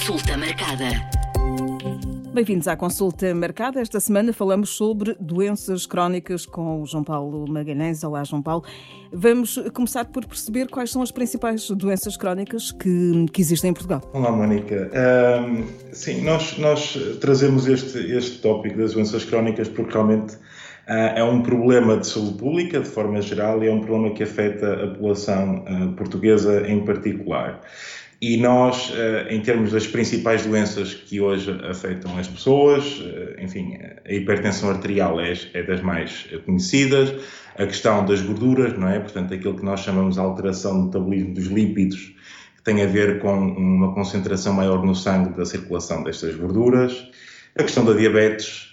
Consulta marcada. Bem-vindos à consulta marcada. Esta semana falamos sobre doenças crónicas com o João Paulo Magalhães. Olá, João Paulo. Vamos começar por perceber quais são as principais doenças crónicas que, que existem em Portugal. Olá, Mónica. Um, sim, nós, nós trazemos este, este tópico das doenças crónicas porque realmente uh, é um problema de saúde pública, de forma geral, e é um problema que afeta a população uh, portuguesa em particular. E nós, eh, em termos das principais doenças que hoje afetam as pessoas, eh, enfim, a hipertensão arterial é, é das mais conhecidas, a questão das gorduras, não é? Portanto, aquilo que nós chamamos de alteração do metabolismo dos lípidos, que tem a ver com uma concentração maior no sangue da circulação destas gorduras, a questão da diabetes,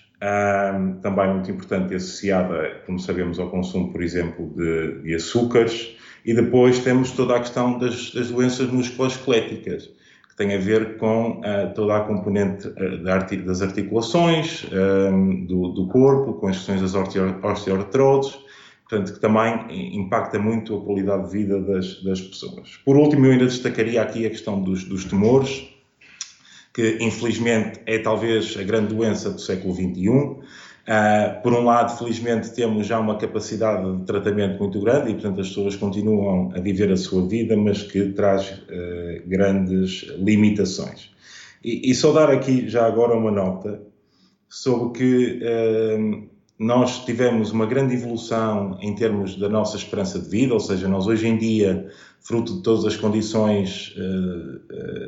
também muito importante associada, como sabemos, ao consumo, por exemplo, de, de açúcares, e depois temos toda a questão das, das doenças musculoesqueléticas, que tem a ver com uh, toda a componente uh, das articulações um, do, do, corpo, com as questões das osteoartroses, portanto, que também impacta muito a qualidade de vida das, das pessoas. Por último, eu ainda destacaria aqui a questão dos, dos tumores, que infelizmente é talvez a grande doença do século XXI. Uh, por um lado, felizmente, temos já uma capacidade de tratamento muito grande e, portanto, as pessoas continuam a viver a sua vida, mas que traz uh, grandes limitações. E, e, só dar aqui já agora uma nota sobre que uh, nós tivemos uma grande evolução em termos da nossa esperança de vida, ou seja, nós hoje em dia, fruto de todas as condições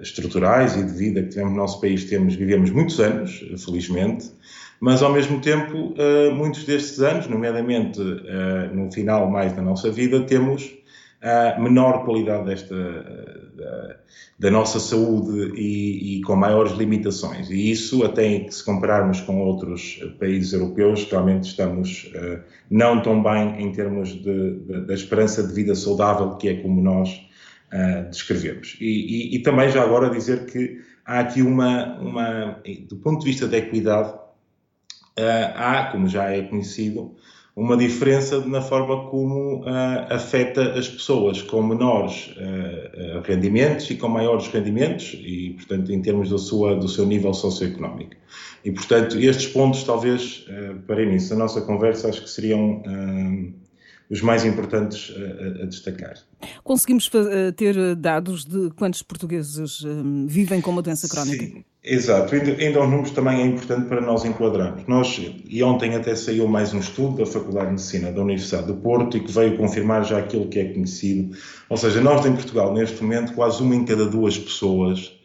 estruturais e de vida que tivemos no nosso país, temos, vivemos muitos anos, felizmente mas ao mesmo tempo, uh, muitos destes anos, nomeadamente uh, no final mais da nossa vida, temos a menor qualidade desta, da, da nossa saúde e, e, com maiores limitações. E isso, até se compararmos com outros países europeus, realmente estamos não tão bem em termos de, de, da esperança de vida saudável, que é como nós uh, descrevemos. E, e, e, também já agora dizer que há aqui uma, uma, do ponto de vista da equidade, há, como já é conhecido, uma diferença na forma como uh, afeta as pessoas com menores uh, rendimentos e com maiores rendimentos e, portanto, em termos da sua, do seu nível socioeconómico. E, portanto, estes pontos, talvez, para início da nossa conversa, acho que seriam os mais importantes a, a, destacar. Conseguimos ter dados de quantos portugueses vivem com uma doença crónica? Sim. Exato, ainda, ainda os números também é importante para nós enquadrarmos. Nós, e ontem até saiu mais um estudo da Faculdade de Medicina da Universidade do Porto e que veio confirmar já aquilo que é conhecido. Ou seja, nós em Portugal, neste momento, quase uma em cada duas pessoas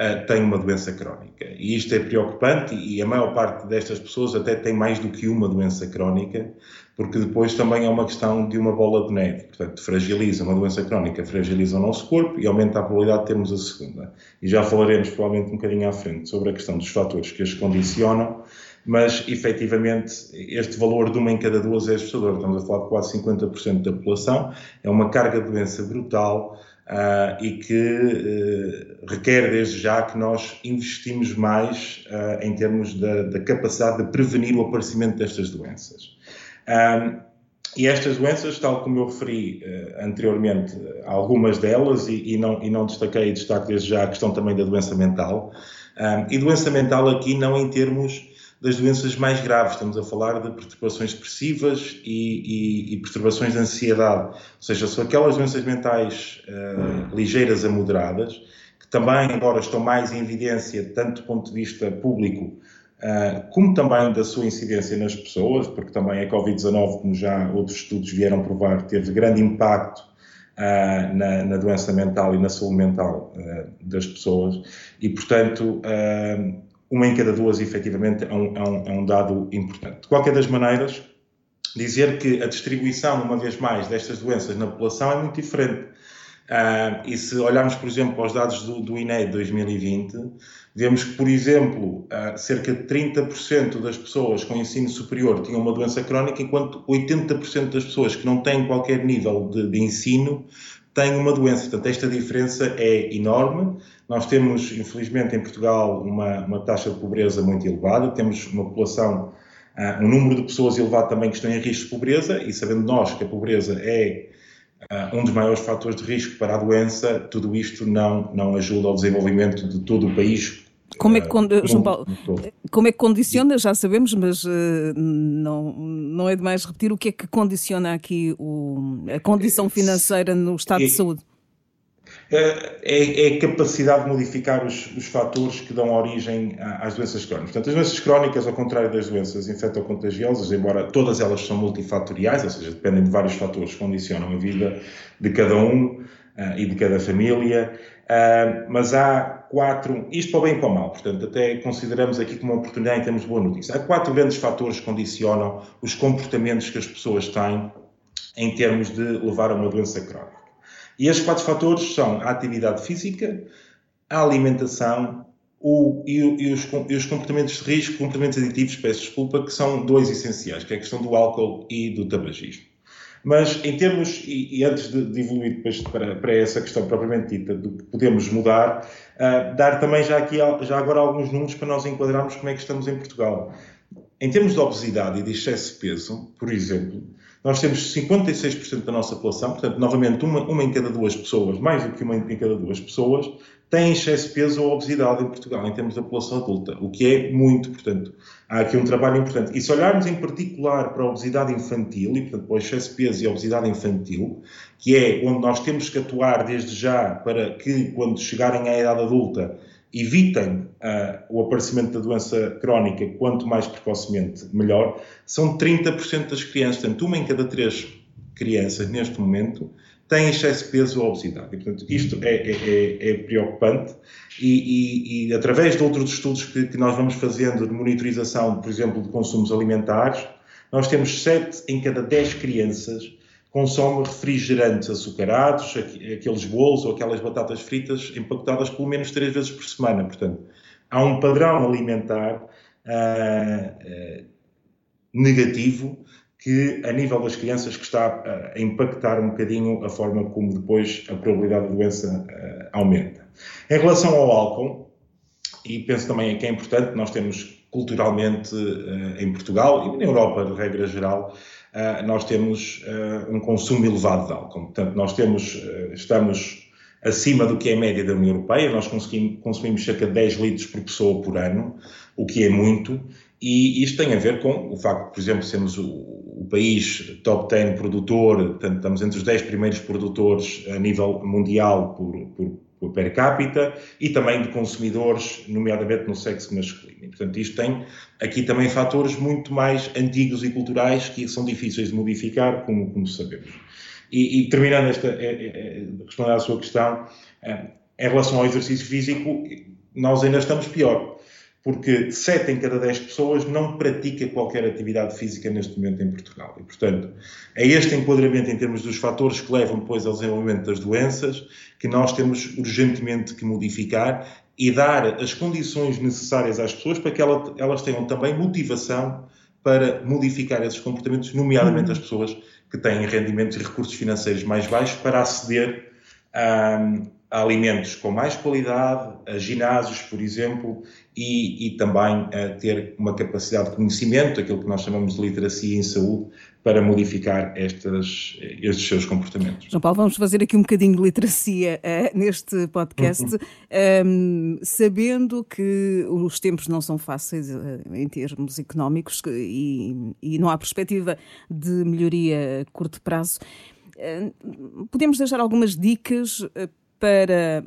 uh, tem uma doença crónica. E isto é preocupante e a maior parte destas pessoas até tem mais do que uma doença crónica, porque depois também é uma questão de uma bola de neve. Portanto, fragiliza, uma doença crónica fragiliza o nosso corpo e aumenta a probabilidade de termos a segunda. E já falaremos provavelmente um bocadinho à frente sobre a questão dos fatores que as condicionam, mas efetivamente este valor de uma em cada duas é assustador. Estamos a falar de quase 50% da população, é uma carga de doença brutal. Uh, e que uh, requer desde já que nós investimos mais uh, em termos da, da, capacidade de prevenir o aparecimento destas doenças. Um, e estas doenças, tal como eu referi uh, anteriormente, algumas delas, e, e, não, e não destaquei destaco desde já a questão também da doença mental, um, e doença mental aqui não em termos das doenças mais graves, estamos a falar de perturbações depressivas e, e, e perturbações de ansiedade, ou seja, são aquelas doenças mentais uh, ligeiras a moderadas, que também, embora estão mais em evidência, tanto do ponto de vista público, como também da sua incidência nas pessoas, porque também a Covid-19, como já outros estudos vieram provar, teve grande impacto uh, na, na, doença mental e na saúde mental uh, das pessoas, e portanto, uma em cada duas, efetivamente, é um, é, um, é um, dado importante. De qualquer das maneiras, dizer que a distribuição, uma vez mais, destas doenças na população é muito diferente. Uh, e se olharmos, por exemplo, para os dados do, do INE de 2020, vemos que, por exemplo, uh, cerca de 30% das pessoas com ensino superior tinham uma doença crónica, enquanto 80% das pessoas que não têm qualquer nível de, de ensino têm uma doença. Portanto, esta diferença é enorme. Nós temos, infelizmente, em Portugal, uma, uma taxa de pobreza muito elevada, temos uma população, uh, um número de pessoas elevado também que estão em risco de pobreza, e sabendo nós que a pobreza é um dos maiores fatores de risco para a doença, tudo isto não, não ajuda ao desenvolvimento de todo o país. Como é que, João Paulo, como é que condiciona, já sabemos, mas uh, não, não é demais repetir o que é que condiciona aqui o, a condição financeira no estado de saúde? É, é, é, a capacidade de modificar os, os fatores que dão origem às doenças crónicas. Portanto, as doenças crónicas, ao contrário das doenças infectocontagiosas, embora todas elas são multifatoriais, ou seja, dependem de vários fatores que condicionam a vida de cada um uh, e de cada família, uh, mas há quatro, isto para o bem e para o mal, portanto, até consideramos aqui como uma oportunidade em termos de boa notícia. Há quatro grandes fatores que condicionam os comportamentos que as pessoas têm em termos de levar a uma doença crónica. E estes quatro fatores são a atividade física, a alimentação o, e, e, os, e, os, comportamentos de risco, comportamentos aditivos, peço desculpa, que são dois essenciais, que é a questão do álcool e do tabagismo. Mas em termos, e, e antes de, de evoluir para, para, essa questão propriamente dita, do que podemos mudar, uh, dar também já aqui, já agora alguns números para nós enquadrarmos como é que estamos em Portugal. Em termos de obesidade e de excesso de peso, por exemplo, nós temos 56% da nossa população, portanto, novamente, uma, uma em cada duas pessoas, mais do que uma em cada duas pessoas, tem excesso de peso ou obesidade em Portugal, em termos da população adulta, o que é muito, portanto, há aqui um trabalho importante. E se olharmos em particular para a obesidade infantil, e portanto para o excesso de peso e a obesidade infantil, que é onde nós temos que atuar desde já para que, quando chegarem à idade adulta, evitem uh, o aparecimento da doença crónica quanto mais precocemente, melhor, são 30% das crianças, portanto, uma em cada três crianças neste momento tem excesso de peso ou obesidade. E, portanto, isto é, é, é, é preocupante e, e, e, através de outros estudos que, que, nós vamos fazendo de monitorização, por exemplo, de consumos alimentares, nós temos 7 em cada 10 crianças consome refrigerantes açucarados, aqueles bolos ou aquelas batatas fritas empacotadas pelo menos três vezes por semana. Portanto, há um padrão alimentar uh, uh, negativo que, a nível das crianças, que está a impactar um bocadinho a forma como depois a probabilidade de doença uh, aumenta. Em relação ao álcool, e penso também que é importante, nós temos culturalmente em Portugal e na Europa, de regra geral, nós temos uh, um consumo elevado de álcool. Portanto, nós temos, uh, estamos acima do que é a média da União Europeia, nós consumimos, consumimos cerca de 10 litros por pessoa por ano, o que é muito, e isto tem a ver com o facto por exemplo, sermos o, o país top 10 produtor, portanto, estamos entre os 10 primeiros produtores a nível mundial por, por por per capita e também de consumidores, nomeadamente no sexo masculino. E, portanto, isto tem aqui também fatores muito mais antigos e culturais que são difíceis de modificar, como, como sabemos. E, e terminando esta, é, é respondendo à sua questão, é, em relação ao exercício físico, nós ainda estamos pior porque 7 em cada 10 pessoas não pratica qualquer atividade física neste momento em Portugal. E, portanto, é este enquadramento em termos dos fatores que levam depois ao desenvolvimento das doenças que nós temos urgentemente que modificar e dar as condições necessárias às pessoas para que elas tenham também motivação para modificar esses comportamentos, nomeadamente as pessoas que têm rendimentos e recursos financeiros mais baixos, para aceder a, a alimentos com mais qualidade, a ginásios, por exemplo, e, e, também a ter uma capacidade de conhecimento, aquilo que nós chamamos de literacia em saúde, para modificar estas, estes seus comportamentos. João Paulo, vamos fazer aqui um bocadinho de literacia uh, neste podcast, um, ehm, sabendo que os tempos não são fáceis uh, em termos económicos e, e, não há perspectiva de melhoria a curto prazo. Uh, podemos deixar algumas dicas para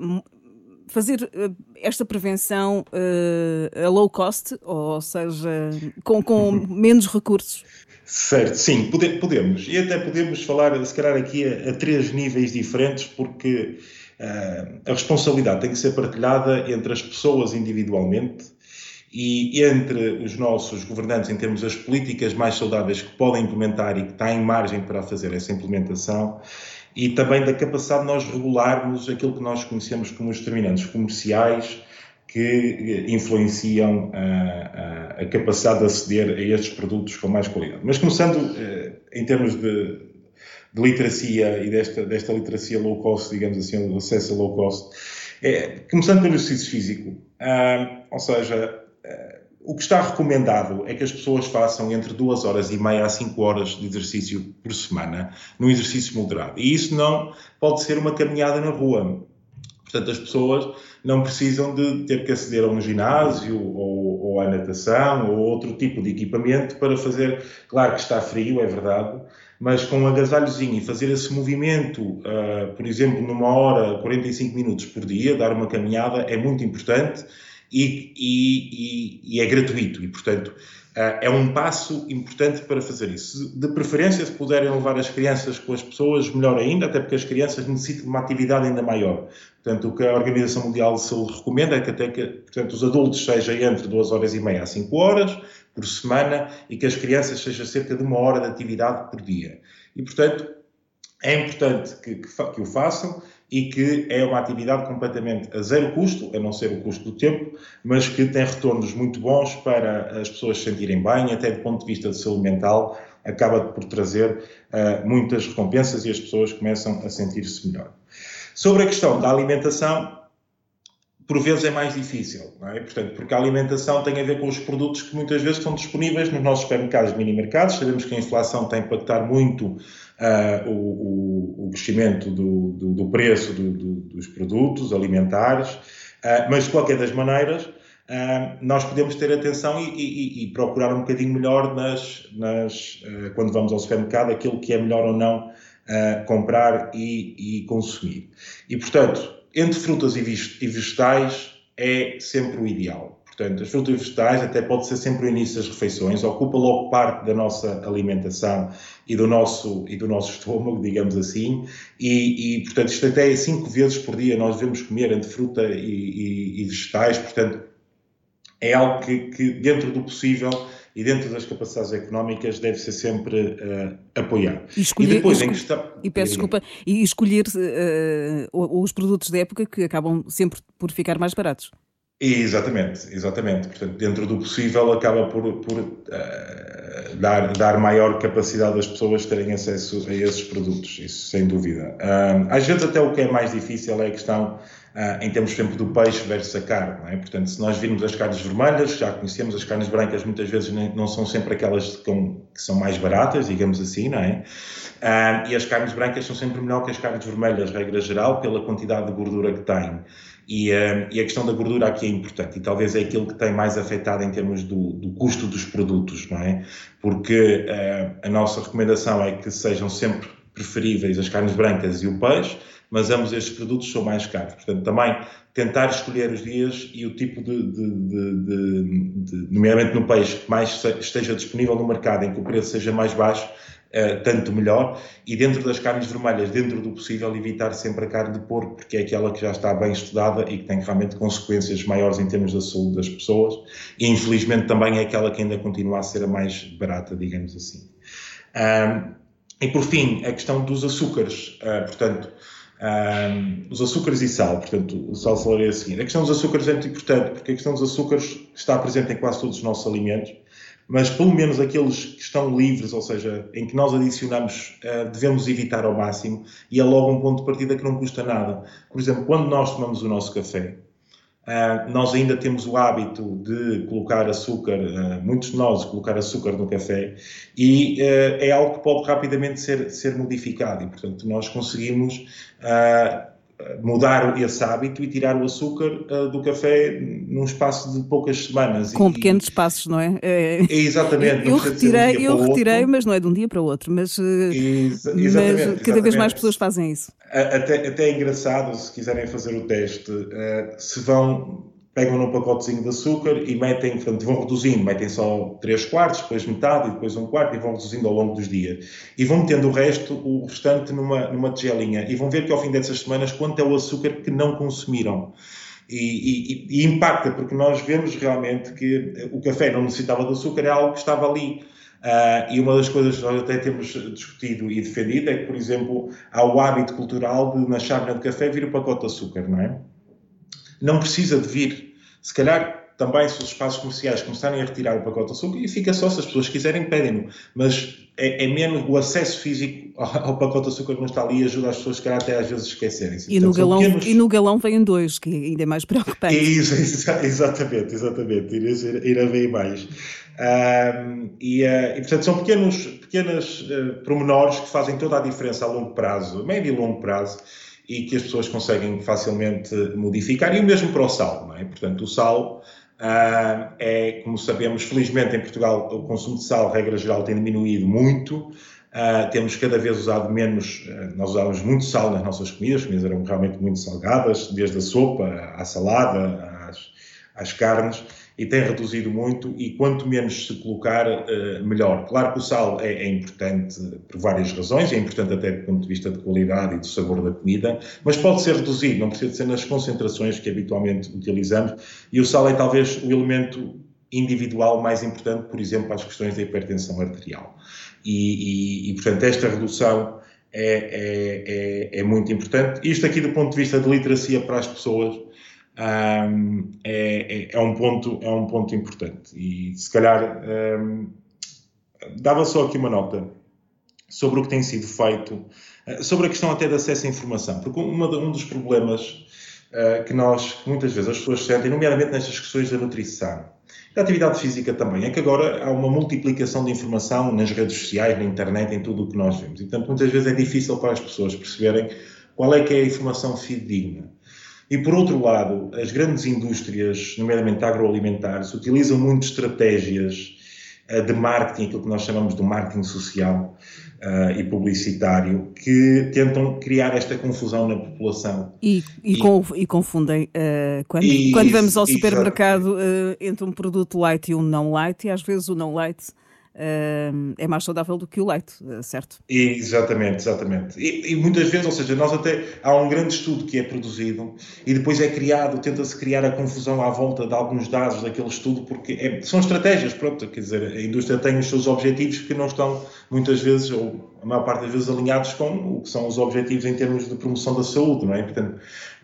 fazer eh, esta prevenção uh, a low cost, ou seja, com, com menos recursos? Certo, sim, pode, podemos. E até podemos falar, se calhar, aqui a, a três níveis diferentes, porque uh, a responsabilidade tem que ser partilhada entre as pessoas individualmente e entre os nossos governantes em termos das políticas mais saudáveis que podem implementar e que têm margem para fazer essa implementação e também da capacidade de nós regularmos aquilo que nós conhecemos como os determinantes comerciais que influenciam a, a, a capacidade de aceder a estes produtos com mais qualidade. Mas começando eh, em termos de, de literacia e desta, desta literacia low cost, digamos assim, do acesso a low cost, é, começando pelo exercício físico, ah, ou seja, o que está recomendado é que as pessoas façam entre 2 horas e meia a 5 horas de exercício por semana, num exercício moderado. E isso não pode ser uma caminhada na rua. Portanto, as pessoas não precisam de ter que aceder a um ginásio ou, ou à natação ou outro tipo de equipamento para fazer. Claro que está frio, é verdade, mas com um agasalhozinho e fazer esse movimento, uh, por exemplo, numa hora, 45 minutos por dia, dar uma caminhada, é muito importante e, e, e, é gratuito. E, portanto, uh, é um passo importante para fazer isso. De preferência, se puderem levar as crianças com as pessoas, melhor ainda, até porque as crianças necessitam de uma atividade ainda maior. Portanto, o que a Organização Mundial de Saúde recomenda é que até que portanto, os adultos sejam entre 2 horas e meia a 5 horas por semana e que as crianças sejam cerca de uma hora de atividade por dia. E, portanto, é importante que, que, que o façam e que é uma atividade completamente a zero custo, a não ser o custo do tempo, mas que tem retornos muito bons para as pessoas se sentirem bem, até do ponto de vista de saúde mental, acaba por trazer uh, muitas recompensas e as pessoas começam a sentir-se melhor. Sobre a questão da alimentação, por vezes é mais difícil, não é? Portanto, porque a alimentação tem a ver com os produtos que muitas vezes estão disponíveis nos nossos supermercados e mini-mercados. Sabemos que a inflação tem impactar muito uh, o, o, crescimento do, do, do preço do, dos produtos alimentares, uh, mas de qualquer das maneiras, uh, nós podemos ter atenção e, e, e, procurar um bocadinho melhor nas, nas quando vamos ao supermercado aquilo que é melhor ou não comprar e, e consumir. E, portanto, entre frutas e vegetais é sempre o ideal. Portanto, as frutas e vegetais até pode ser sempre o início das refeições, ocupa logo parte da nossa alimentação e do nosso, e do nosso estômago, digamos assim, e, e portanto, isto até é cinco vezes por dia nós devemos comer entre fruta e, e, e vegetais, portanto, é algo que, que, dentro do possível e dentro das capacidades económicas deve ser sempre uh, apoiado. E, escolher, e depois, e, em questão... E peço desculpa, e escolher uh, os produtos da época que acabam sempre por ficar mais baratos. Exatamente, exatamente. Portanto, dentro do possível, acaba por, por uh, dar, dar maior capacidade às pessoas terem acesso a esses produtos, isso sem dúvida. Uh, às vezes, até o que é mais difícil é a questão, uh, em termos, sempre do peixe versus a carne. É? Portanto, se nós virmos as carnes vermelhas, já conhecemos as carnes brancas, muitas vezes não são sempre aquelas que, que são mais baratas, digamos assim, não é? e as carnes brancas são sempre melhor que as carnes vermelhas, regra geral, pela quantidade de gordura que têm. E, uh, e, a questão da gordura aqui é importante e talvez é aquilo que tem mais afetado em termos do, do custo dos produtos, não é? Porque uh, a nossa recomendação é que sejam sempre preferíveis as carnes brancas e o peixe, mas ambos estes produtos são mais caros. Portanto, também tentar escolher os dias e o tipo de, de, de, de nomeadamente no peixe, que mais esteja disponível no mercado, em que o preço seja mais baixo, Uh, tanto melhor. E dentro das carnes vermelhas, dentro do possível, evitar sempre a carne de porco, porque é aquela que já está bem estudada e que tem realmente consequências maiores em termos da saúde das pessoas. E infelizmente também é aquela que ainda continua a ser a mais barata, digamos assim. E por fim, a questão dos açúcares, uh, portanto. Um, os açúcares e sal, portanto, o sal falaria a seguir. A questão dos açúcares é muito importante, porque a questão dos açúcares está presente em quase todos os nossos alimentos mas pelo menos aqueles que estão livres, ou seja, em que nós adicionamos, uh, devemos evitar ao máximo, e é logo um ponto de partida que não custa nada. Por exemplo, quando nós tomamos o nosso café, uh, nós ainda temos o hábito de colocar açúcar, uh, muitos de nós colocar açúcar no café, e é algo que pode rapidamente ser, ser modificado, e portanto nós conseguimos mudar esse hábito e tirar o açúcar uh, do café num espaço de poucas semanas. Com e, pequenos passos, não é? é exatamente. Eu, retirei, um eu retirei mas não é de um dia para o outro. Mas, uh, Ex mas cada exatamente. vez mais pessoas fazem isso. Até, até é engraçado, se quiserem fazer o teste, uh, se vão pegam num pacotezinho de açúcar e metem, portanto, vão reduzindo, metem só 3 quartos, depois metade e depois um quarto e vão reduzindo ao longo dos dias. E vão metendo o resto, o restante, numa, numa tigelinha e vão ver que ao fim dessas semanas quanto é o açúcar que não consumiram. E, e, e, impacta, porque nós vemos realmente que o café não necessitava de açúcar, é algo que estava ali. Uh, e uma das coisas que nós até temos discutido e defendido é que, por exemplo, há o hábito cultural de na chávena de café vir o pacote de açúcar, não é? Não precisa de vir se calhar também se os espaços comerciais começarem a retirar o pacote de açúcar, e fica só se as pessoas quiserem, pedem-no. Mas é, é, menos o acesso físico ao, pacote de açúcar que não está ali ajuda as pessoas, se calhar, até às vezes esquecerem-se. E, no galão, pequenos... e no galão vêm dois, que ainda é mais preocupante. É isso, exatamente, exatamente. Ir, ir a ver mais. Um, e, uh, e, portanto, são pequenos, pequenas uh, pormenores que fazem toda a diferença a longo prazo, médio e longo prazo, e que as pessoas conseguem facilmente modificar, e o mesmo para o sal, não é? Portanto, o sal uh, é, como sabemos, felizmente em Portugal o consumo de sal, regra geral, tem diminuído muito, Uh, temos cada vez usado menos, uh, nós usávamos muito sal nas nossas comidas, as comidas eram realmente muito salgadas, desde a sopa à salada, às, às carnes, e tem reduzido muito e quanto menos se colocar, uh, melhor. Claro que o sal é, é, importante por várias razões, é importante até do ponto de vista de qualidade e do sabor da comida, mas pode ser reduzido, não precisa ser nas concentrações que habitualmente utilizamos, e o sal é talvez o elemento individual mais importante, por exemplo, as questões da hipertensão arterial. E, e, e portanto, esta redução é, é, é, é muito importante. Isto aqui do ponto de vista de literacia para as pessoas, um, é, é, é, um ponto, é um ponto importante. E se calhar um, dava só aqui uma nota sobre o que tem sido feito, eh, sobre a questão até de acesso à informação, porque uma, um dos problemas uh, que nós, que muitas vezes as pessoas sentem, nomeadamente nestas questões da nutrição, da atividade física também, é que agora há uma multiplicação de informação nas redes sociais, na internet, em tudo o que nós vemos. E, portanto, muitas vezes é difícil para as pessoas perceberem qual é que é a informação fidedigna. E, por outro lado, as grandes indústrias, nomeadamente agroalimentares, utilizam muito estratégias uh, de marketing, aquilo que nós chamamos de marketing social uh, e publicitário, que tentam criar esta confusão na população. E, e, e, com, e confundem. Uh, quando, quando vamos ao supermercado entre um produto light e um não light, e às vezes o não light é mais saudável do que o leite, eh, certo? Exatamente, exatamente. E, e, muitas vezes, ou seja, nós até há um grande estudo que é produzido e depois é criado, tenta-se criar a confusão à volta de alguns dados daquele estudo, porque é, são estratégias, pronto, quer dizer, a indústria tem os seus objetivos que não estão muitas vezes, ou a maior parte das vezes, alinhados com o que são os objetivos em termos de promoção da saúde, não é? Portanto,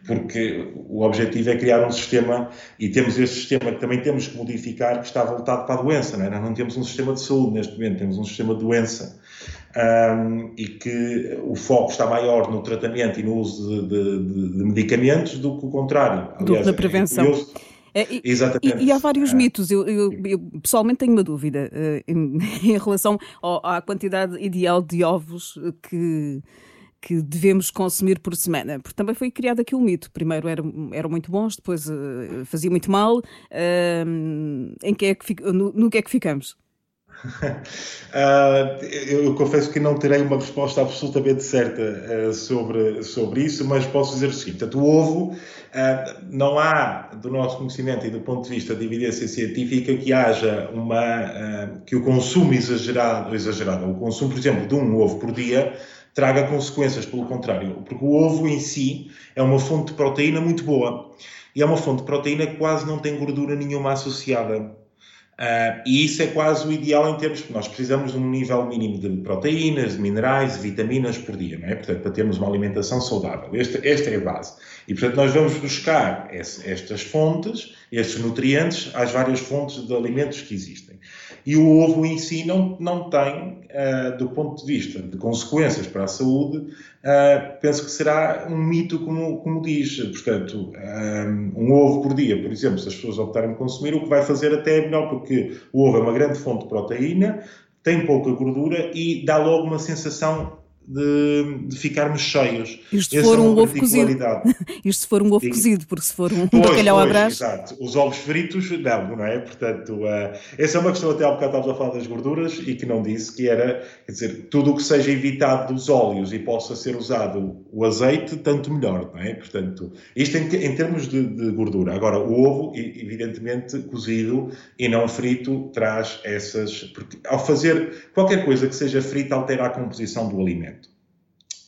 porque o objetivo é criar um sistema, e temos este sistema que também temos que modificar, que está voltado para a doença, não é? Nós não temos um sistema de saúde neste momento, temos um sistema de doença. Um, e que o foco está maior no tratamento e no uso de, de, de medicamentos do que o contrário. Aliás, do que na prevenção. É, é, e, Exatamente. E, e, há vários é. mitos. Eu, eu, eu, pessoalmente tenho uma dúvida uh, em, em, relação ao, à quantidade ideal de ovos que que devemos consumir por semana? Porque também foi criado aqui um mito. Primeiro eram, eram muito bons, depois uh, fazia muito mal. Uh, em que é que, no, no que é que ficamos? Uh, eu confesso que não terei uma resposta absolutamente certa uh, sobre, sobre isso, mas posso dizer o seguinte: portanto, o ovo, uh, não há, do nosso conhecimento e do ponto de vista de evidência científica, que haja uma. que o consumo exagerado, exagerado, o consumo, por exemplo, de um ovo por dia, traga consequências, pelo contrário, porque o ovo em si é uma fonte de proteína muito boa e é uma fonte de proteína que quase não tem gordura nenhuma associada. Uh, e isso é quase o ideal em termos, porque nós precisamos de um nível mínimo de proteínas, de minerais, de vitaminas por dia, não é? Portanto, para termos uma alimentação saudável. Esta, esta é a base. E, portanto, nós vamos buscar esse, estas fontes, estes nutrientes, às várias fontes de alimentos que existem. E o ovo em si não, não tem, uh, do ponto de vista de consequências para a saúde, uh, penso que será um mito, como, como diz. Portanto, um, eh, um, ovo por dia, por exemplo, se as pessoas optarem por consumir, o que vai fazer até é melhor, porque o ovo é uma grande fonte de proteína, tem pouca gordura e dá logo uma sensação de, de ficarmos cheios. Isto se for é um ovo cozido. Isto se for um ovo cozido, porque se for um pois, bacalhau à brás... Exato. Os ovos fritos, não, não é? Portanto, uh, essa é uma questão, até há bocado estávamos a falar das gorduras e que não disse, que era, quer dizer, tudo o que seja evitado dos óleos e possa ser usado o azeite, tanto melhor, não é? Portanto, isto em, em termos de, de, gordura. Agora, o ovo, evidentemente, cozido e não frito, traz essas... Porque ao fazer qualquer coisa que seja frita, altera a composição do alimento.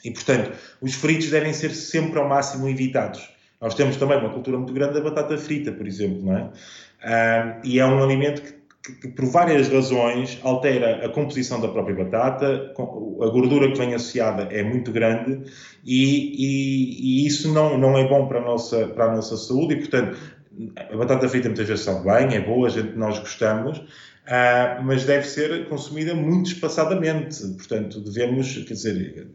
E, portanto, os fritos devem ser sempre ao máximo evitados. Nós temos também uma cultura muito grande da batata frita, por exemplo, não é? e é um alimento que que, por várias razões altera a composição da própria batata, a gordura que vem associada é muito grande e, e, e isso não, não é bom para a, nossa, para a nossa saúde e, portanto, a batata frita muitas vezes sabe bem, é boa, a gente, nós gostamos, uh, mas deve ser consumida muito espaçadamente. Portanto, devemos, quer dizer,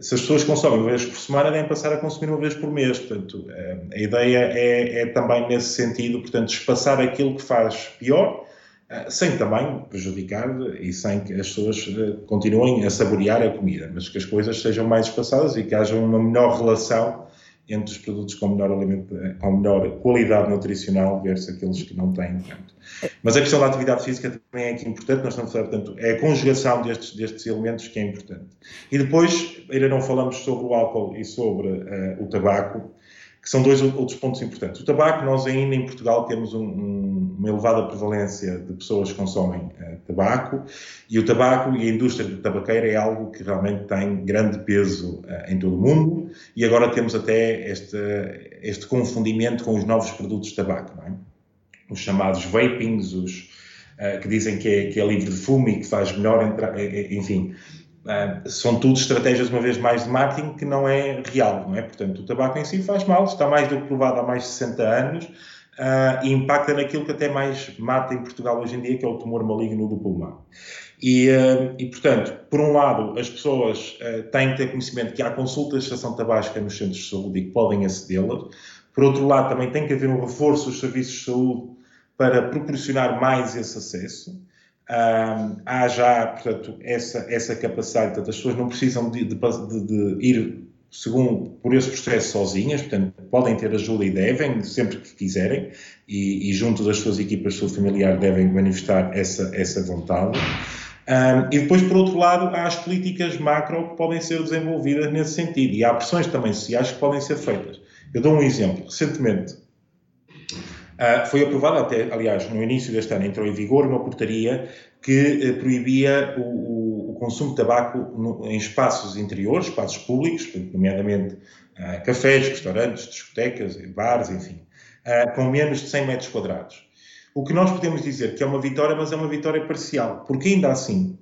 se as pessoas consomem uma vez por semana, devem passar a consumir uma vez por mês. Portanto, uh, a ideia é, é, também nesse sentido, portanto, espaçar aquilo que faz pior, uh, sem também prejudicar e sem que as pessoas continuem a saborear a comida, mas que as coisas sejam mais espaçadas e que haja uma melhor relação entre os produtos com melhor, alimento, com melhor qualidade nutricional versus aqueles que não têm tanto. Mas a questão da atividade física também é aqui importante, nós estamos a portanto, é a conjugação destes, destes elementos que é importante. E depois, ainda não falamos sobre o álcool e sobre uh, o tabaco, que são dois outros pontos importantes. O tabaco, nós ainda em Portugal temos um, um, uma elevada prevalência de pessoas que consomem uh, tabaco, e o tabaco e a indústria de tabaqueira é algo que realmente tem grande peso uh, em todo o mundo, e agora temos até este, este confundimento com os novos produtos de tabaco, é? Os chamados vapings, os uh, que dizem que é, que é livre de fumo e que faz melhor, enfim Uh, são tudo estratégias, uma vez mais, de marketing que não é real, não é? Portanto, o tabaco em si faz mal, está mais do que provado há mais de 60 anos uh, e impacta naquilo que até mais mata em Portugal hoje em dia, que é o tumor maligno do pulmão. E, uh, e portanto, por um lado, as pessoas têm que ter conhecimento que há consultas de estação tabágica nos centros de saúde e que podem acedê-las. Por outro lado, também tem que haver um reforço dos serviços de saúde para proporcionar mais esse acesso há já, portanto, essa, essa capacidade, portanto, as pessoas não precisam de, de, de, de, ir segundo, por esse processo sozinhas, portanto, podem ter ajuda e devem, sempre que quiserem, e, e junto das suas equipas, seu familiar, devem manifestar essa, essa vontade. Um, e depois, por outro lado, há as políticas macro que podem ser desenvolvidas nesse sentido, e há pressões também sociais que podem ser feitas. Eu dou um exemplo. Recentemente, Uh, foi aprovada até, aliás, no início deste ano entrou em vigor uma portaria que uh, proibia o, o, consumo de tabaco no, em espaços interiores, espaços públicos, nomeadamente uh, cafés, restaurantes, discotecas, bares, enfim, com menos de 100 metros quadrados. O que nós podemos dizer que é uma vitória, mas é uma vitória parcial, porque ainda assim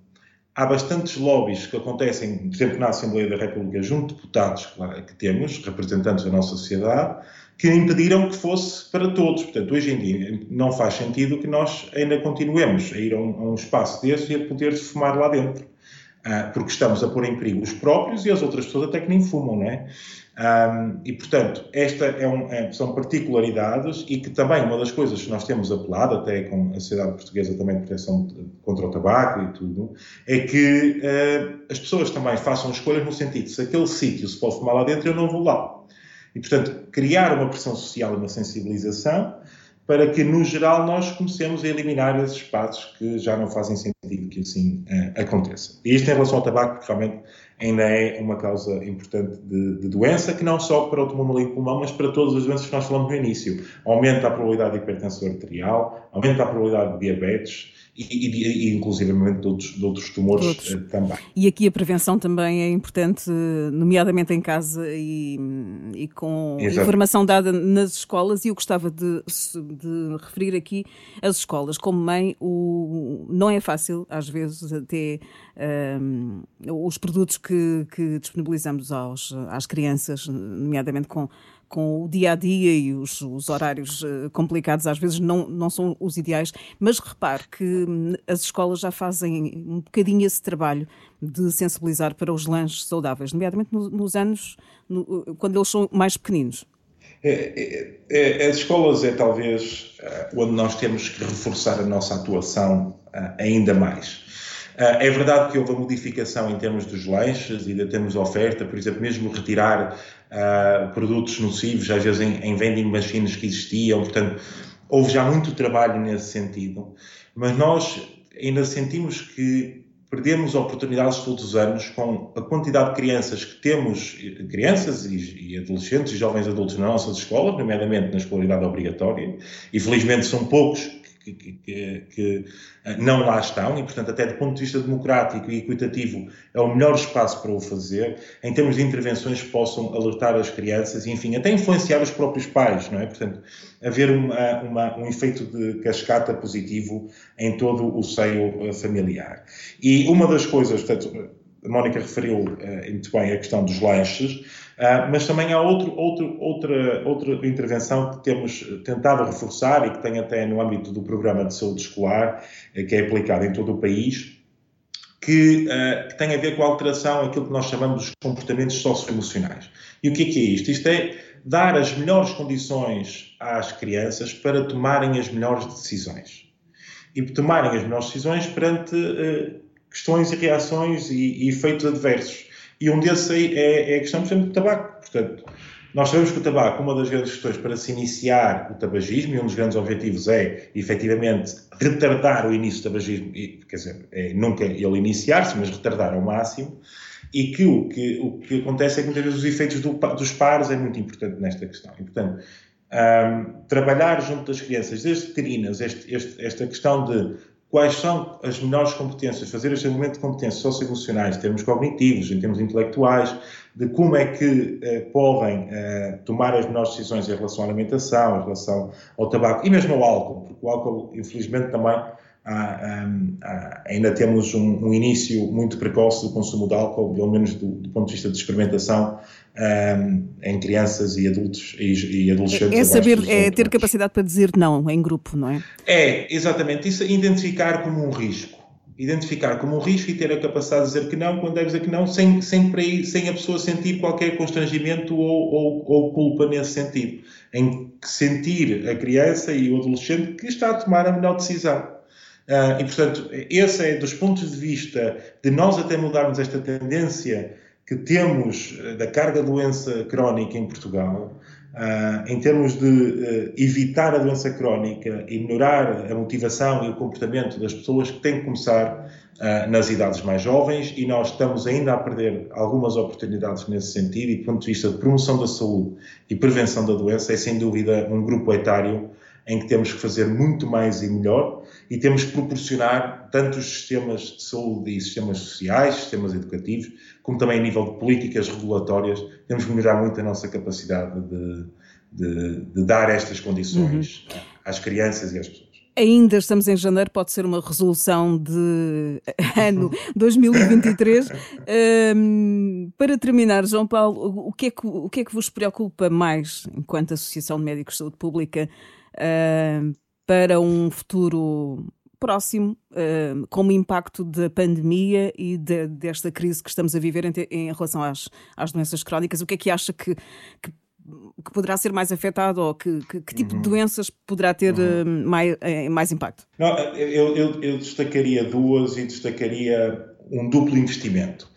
há bastantes lobbies que acontecem, por exemplo, na Assembleia da República, junto de deputados que temos, representantes da nossa sociedade, que impediram que fosse para todos. Portanto, hoje em dia não faz sentido que nós ainda continuemos a ir a um, a um espaço desse e a poder fumar lá dentro. Uh, porque estamos a pôr em perigo os próprios e as outras pessoas até que nem fumam, não é? E, portanto, esta é um, é, são particularidades e que também uma das coisas que nós temos apelado, até com a Sociedade Portuguesa também de Proteção contra o Tabaco e tudo, é que uh, as pessoas também façam escolhas no sentido, se aquele sítio se pode fumar lá dentro, eu não vou lá. E, portanto, criar uma pressão social e uma sensibilização para que, no geral, nós comecemos a eliminar esses espaços que já não fazem sentido que assim uh, aconteça. E isto em relação ao tabaco, que realmente ainda é uma causa importante de, de doença, que não só para o tumor maligno pulmão, mas para todas as doenças que nós falamos no início. Aumenta a probabilidade de hipertensão arterial, aumenta a probabilidade de diabetes, e, e, e inclusivamente de outros, de outros tumores outros. Eh, também. E aqui a prevenção também é importante, nomeadamente em casa e, e com Exato. informação dada nas escolas. E eu gostava de, de, referir aqui as escolas. Como mãe, o, não é fácil, às vezes, até um, os produtos que, que disponibilizamos aos, às crianças, nomeadamente com com o dia a dia e os, os horários uh, complicados às vezes não, não são os ideais, mas repare que hum, as escolas já fazem um bocadinho esse trabalho de sensibilizar para os lanches saudáveis, nomeadamente no, nos anos no, uh, quando eles são mais pequeninos. É, é, é, as escolas é talvez uh, onde nós temos que reforçar a nossa atuação ainda mais. É verdade que houve a modificação em termos dos lanches, ainda temos oferta, por exemplo, mesmo retirar uh, produtos nocivos, às vezes em, em vending machines que existiam, portanto, houve já muito trabalho nesse sentido, mas nós ainda sentimos que perdemos oportunidades todos os anos com a quantidade de crianças que temos, crianças e, e adolescentes e jovens adultos nas nossas escolas, nomeadamente na escolaridade obrigatória, e felizmente são poucos que, que, que, eh, não lá estão e, portanto, até do ponto de vista democrático e equitativo, é o melhor espaço para o fazer, em termos de intervenções que possam alertar as crianças e, enfim, até influenciar os próprios pais, não é? Portanto, haver uma, uma, um efeito de cascata positivo em todo o seio eh, familiar. E uma das coisas, portanto, a Mónica referiu uh, muito bem a questão dos lanches, uh, mas também há outro, outro, outra, outra intervenção que temos tentado reforçar e que tem até no âmbito do programa de saúde escolar, uh, que é aplicado em todo o país, que, que, tem a ver com a alteração, aquilo que nós chamamos de comportamentos socioemocionais. E o que é que é isto? Isto é dar as melhores condições às crianças para tomarem as melhores decisões. E tomarem as melhores decisões perante questões e reações e, e efeitos adversos. E um desses é, é a questão, por exemplo, do tabaco. Portanto, nós sabemos que o tabaco, uma das grandes questões para se iniciar o tabagismo, e um dos grandes objetivos é, efetivamente, retardar o início do tabagismo, quer dizer, é nunca ele iniciar-se, mas retardar ao máximo, e que o que, o que acontece é que muitas vezes os efeitos do, dos pares é muito importante nesta questão. E, portanto, um, trabalhar junto das crianças, desde pequeninas, este, este, esta questão de quais são as melhores competências, fazer este momento de competências socioemocionais, em termos cognitivos, em termos intelectuais, de como é que eh, podem eh, tomar as melhores decisões em relação à alimentação, em relação ao tabaco e mesmo ao álcool, porque o álcool, infelizmente, também há, há, ainda temos um, um, início muito precoce do consumo de álcool, pelo menos do, do ponto de vista de experimentação, um, em crianças e adultos e, e adolescentes. É, saber, é ter capacidade para dizer não em grupo, não é? É, exatamente. Isso identificar como um risco. Identificar como um risco e ter a capacidade de dizer que não quando deve dizer que não, sem, sem, sem a pessoa sentir qualquer constrangimento ou, ou, ou culpa nesse sentido. Em sentir a criança e o adolescente que está a tomar a melhor decisão. Uh, e, portanto, esse é dos pontos de vista de nós até mudarmos esta tendência que temos eh, da carga doença crónica em Portugal, uh, em termos de uh, evitar a doença crónica e melhorar a motivação e o comportamento das pessoas que têm que começar uh, nas idades mais jovens e nós estamos ainda a perder algumas oportunidades nesse sentido e do ponto de vista de promoção da saúde e prevenção da doença é sem dúvida um grupo etário em que temos que fazer muito mais e melhor e temos que proporcionar tanto os sistemas de saúde e sistemas sociais, sistemas educativos, como também a nível de políticas regulatórias, temos que melhorar muito a nossa capacidade de, de, de dar estas condições uhum. às crianças e às pessoas. Ainda estamos em janeiro, pode ser uma resolução de ano 2023. um, para terminar, João Paulo, o que, é que, o que é que vos preocupa mais enquanto Associação de Médicos de Saúde Pública uh, para um futuro próximo, uh, como impacto da pandemia e de, desta crise que estamos a viver em, em relação às, às, doenças crónicas? O que é que acha que, que, que poderá ser mais afetado ou que, que tipo uhum. de doenças poderá ter uhum. uh, mais, uh, mais impacto? Não, eu, eu, eu destacaria duas e destacaria um duplo investimento.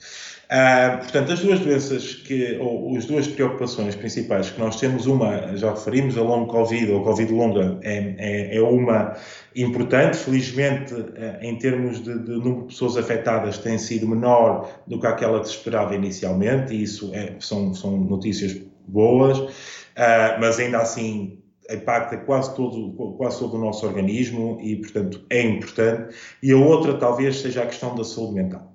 Uh, portanto, as duas doenças que, ou as duas preocupações principais que nós temos, uma, já referimos, a long Covid ou Covid longa, é, é, é uma importante. Felizmente, uh, em termos de, de, número de pessoas afetadas, tem sido menor do que aquela que se esperava inicialmente, e isso é, são, são notícias boas, uh, mas ainda assim impacta quase todo, quase todo o nosso organismo e, portanto, é importante. E a outra, talvez, seja a questão da saúde mental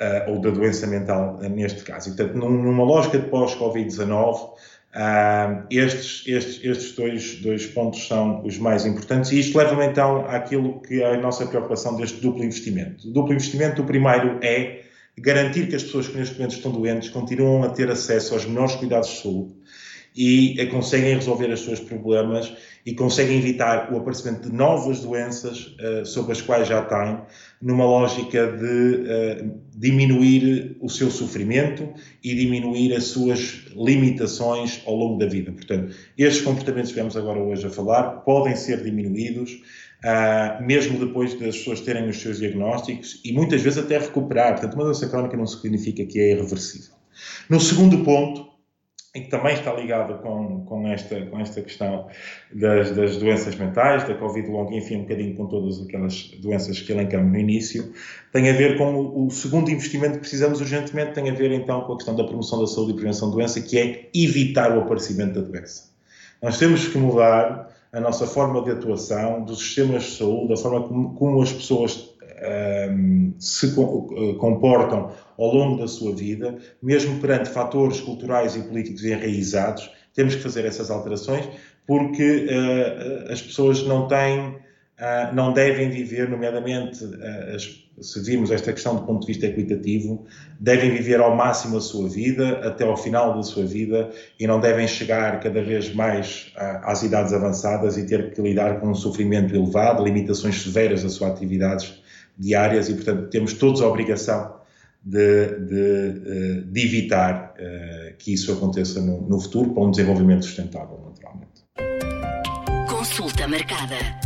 uh, ou da doença mental uh, neste caso. E, portanto, num, numa lógica de pós-Covid-19, uh, estes, estes, estes dois, dois pontos são os mais importantes e isto leva-me então àquilo que é a nossa preocupação deste duplo investimento. O duplo investimento, o primeiro é garantir que as pessoas que neste momento estão doentes continuam a ter acesso aos melhores cuidados de saúde e conseguem resolver os seus problemas e conseguem evitar o aparecimento de novas doenças uh, sobre as quais já têm, numa lógica de uh, diminuir o seu sofrimento e diminuir as suas limitações ao longo da vida. Portanto, estes comportamentos que vamos agora hoje a falar podem ser diminuídos, uh, mesmo depois das pessoas terem os seus diagnósticos e muitas vezes até recuperar. Portanto, uma doença crónica não significa que é irreversível. No segundo ponto, e que também está ligado com, com, esta, com esta questão das, das doenças mentais, da Covid longa, enfim, um bocadinho com todas aquelas doenças que elencamos no início, tem a ver com o, o, segundo investimento que precisamos urgentemente, tem a ver então com a questão da promoção da saúde e prevenção da doença, que é evitar o aparecimento da doença. Nós temos que mudar a nossa forma de atuação, dos sistemas de saúde, a forma como, como as pessoas um, se comportam ao longo da sua vida, mesmo perante fatores culturais e políticos enraizados, temos que fazer essas alterações porque uh, as pessoas não têm uh, não devem viver, nomeadamente, se virmos esta questão do ponto de vista equitativo, devem viver ao máximo a sua vida, até ao final da sua vida, e não devem chegar cada vez mais às idades avançadas e ter que lidar com um sofrimento elevado, limitações severas das suas atividades diárias, e, portanto, temos todos a obrigação de, de, de evitar que isso aconteça no, no futuro para um desenvolvimento sustentável, naturalmente. Consulta marcada.